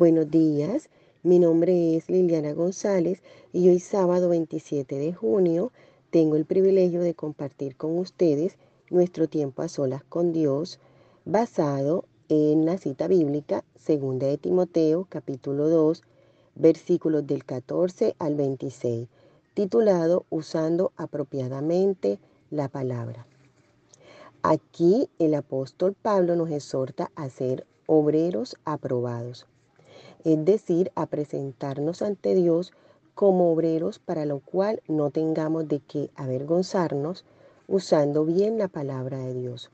Buenos días, mi nombre es Liliana González y hoy sábado 27 de junio tengo el privilegio de compartir con ustedes nuestro tiempo a solas con Dios basado en la cita bíblica segunda de Timoteo capítulo 2 versículos del 14 al 26 titulado Usando apropiadamente la palabra. Aquí el apóstol Pablo nos exhorta a ser obreros aprobados es decir, a presentarnos ante Dios como obreros para lo cual no tengamos de qué avergonzarnos usando bien la palabra de Dios.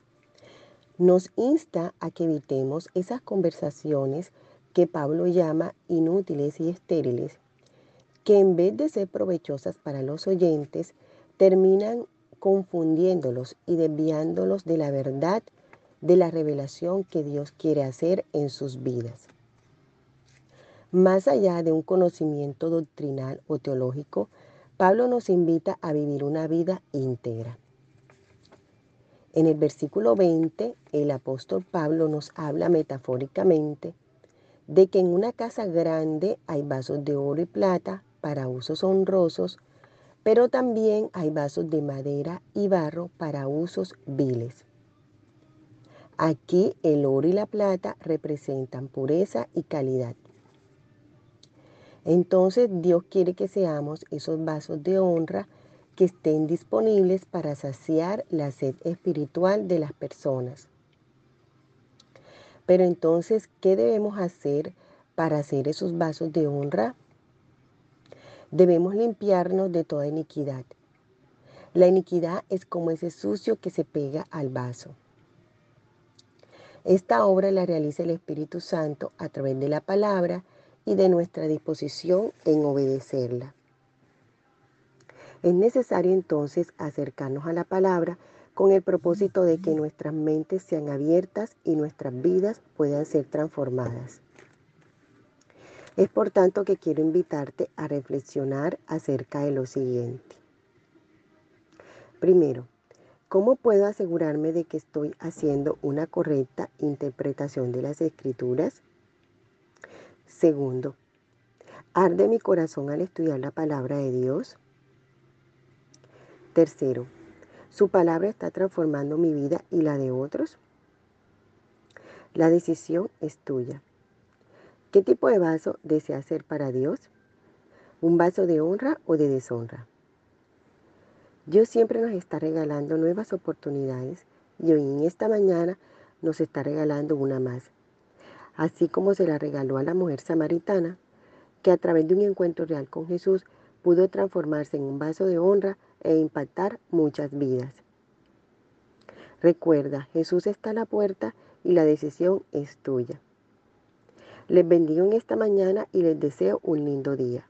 Nos insta a que evitemos esas conversaciones que Pablo llama inútiles y estériles, que en vez de ser provechosas para los oyentes, terminan confundiéndolos y desviándolos de la verdad de la revelación que Dios quiere hacer en sus vidas. Más allá de un conocimiento doctrinal o teológico, Pablo nos invita a vivir una vida íntegra. En el versículo 20, el apóstol Pablo nos habla metafóricamente de que en una casa grande hay vasos de oro y plata para usos honrosos, pero también hay vasos de madera y barro para usos viles. Aquí el oro y la plata representan pureza y calidad. Entonces Dios quiere que seamos esos vasos de honra que estén disponibles para saciar la sed espiritual de las personas. Pero entonces, ¿qué debemos hacer para hacer esos vasos de honra? Debemos limpiarnos de toda iniquidad. La iniquidad es como ese sucio que se pega al vaso. Esta obra la realiza el Espíritu Santo a través de la palabra y de nuestra disposición en obedecerla. Es necesario entonces acercarnos a la palabra con el propósito de que nuestras mentes sean abiertas y nuestras vidas puedan ser transformadas. Es por tanto que quiero invitarte a reflexionar acerca de lo siguiente. Primero, ¿cómo puedo asegurarme de que estoy haciendo una correcta interpretación de las escrituras? Segundo, ¿arde mi corazón al estudiar la palabra de Dios? Tercero, ¿su palabra está transformando mi vida y la de otros? La decisión es tuya. ¿Qué tipo de vaso deseas ser para Dios? ¿Un vaso de honra o de deshonra? Dios siempre nos está regalando nuevas oportunidades y hoy en esta mañana nos está regalando una más así como se la regaló a la mujer samaritana, que a través de un encuentro real con Jesús pudo transformarse en un vaso de honra e impactar muchas vidas. Recuerda, Jesús está a la puerta y la decisión es tuya. Les bendigo en esta mañana y les deseo un lindo día.